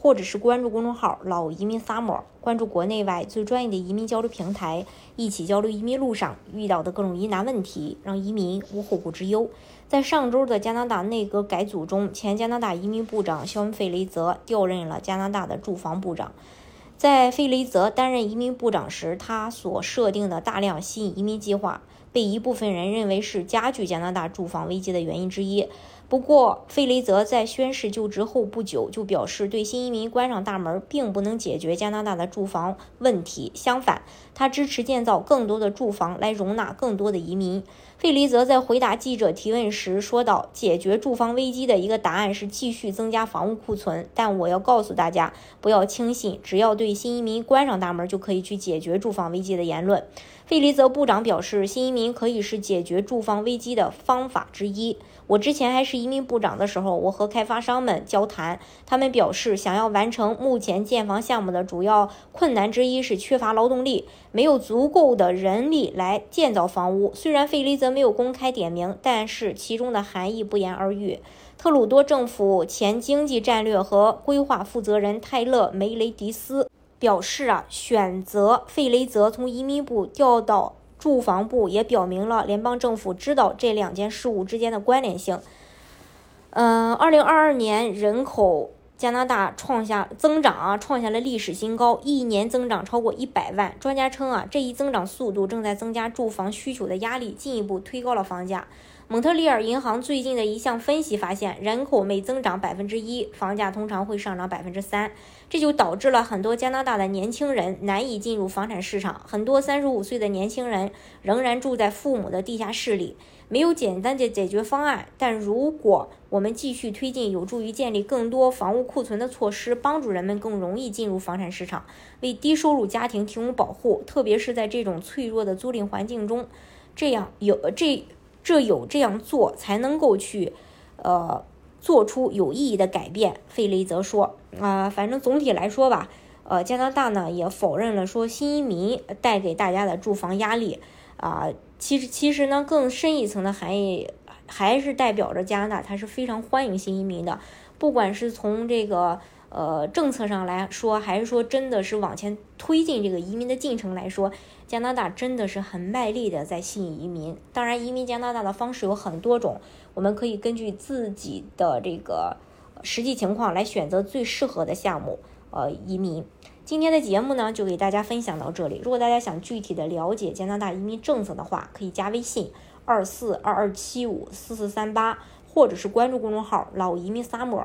或者是关注公众号“老移民 Summer”，关注国内外最专业的移民交流平台，一起交流移民路上遇到的各种疑难问题，让移民无后顾之忧。在上周的加拿大内阁改组中，前加拿大移民部长肖恩·费雷泽调任了加拿大的住房部长。在费雷泽担任移民部长时，他所设定的大量吸引移民计划，被一部分人认为是加剧加拿大住房危机的原因之一。不过，费雷泽在宣誓就职后不久就表示，对新移民关上大门并不能解决加拿大的住房问题。相反，他支持建造更多的住房来容纳更多的移民。费雷泽在回答记者提问时说道：“解决住房危机的一个答案是继续增加房屋库存，但我要告诉大家，不要轻信只要对新移民关上大门就可以去解决住房危机的言论。”费雷泽部长表示，新移民可以是解决住房危机的方法之一。我之前还是移民部长的时候，我和开发商们交谈，他们表示想要完成目前建房项目的主要困难之一是缺乏劳动力，没有足够的人力来建造房屋。虽然费雷泽没有公开点名，但是其中的含义不言而喻。特鲁多政府前经济战略和规划负责人泰勒·梅雷迪斯表示啊，选择费雷泽从移民部调到。住房部也表明了联邦政府知道这两件事物之间的关联性。嗯，二零二二年人口加拿大创下增长啊，创下了历史新高，一年增长超过一百万。专家称啊，这一增长速度正在增加住房需求的压力，进一步推高了房价。蒙特利尔银行最近的一项分析发现，人口每增长百分之一，房价通常会上涨百分之三，这就导致了很多加拿大的年轻人难以进入房产市场。很多三十五岁的年轻人仍然住在父母的地下室里，没有简单的解决方案。但如果我们继续推进有助于建立更多房屋库存的措施，帮助人们更容易进入房产市场，为低收入家庭提供保护，特别是在这种脆弱的租赁环境中，这样有这。这有这样做才能够去，呃，做出有意义的改变。费雷泽说：“啊，反正总体来说吧，呃，加拿大呢也否认了说新移民带给大家的住房压力。啊，其实其实呢更深一层的含义，还是代表着加拿大它是非常欢迎新移民的，不管是从这个。”呃，政策上来说，还是说真的是往前推进这个移民的进程来说，加拿大真的是很卖力的在吸引移民。当然，移民加拿大的方式有很多种，我们可以根据自己的这个实际情况来选择最适合的项目。呃，移民。今天的节目呢，就给大家分享到这里。如果大家想具体的了解加拿大移民政策的话，可以加微信二四二二七五四四三八，或者是关注公众号“老移民 summer”。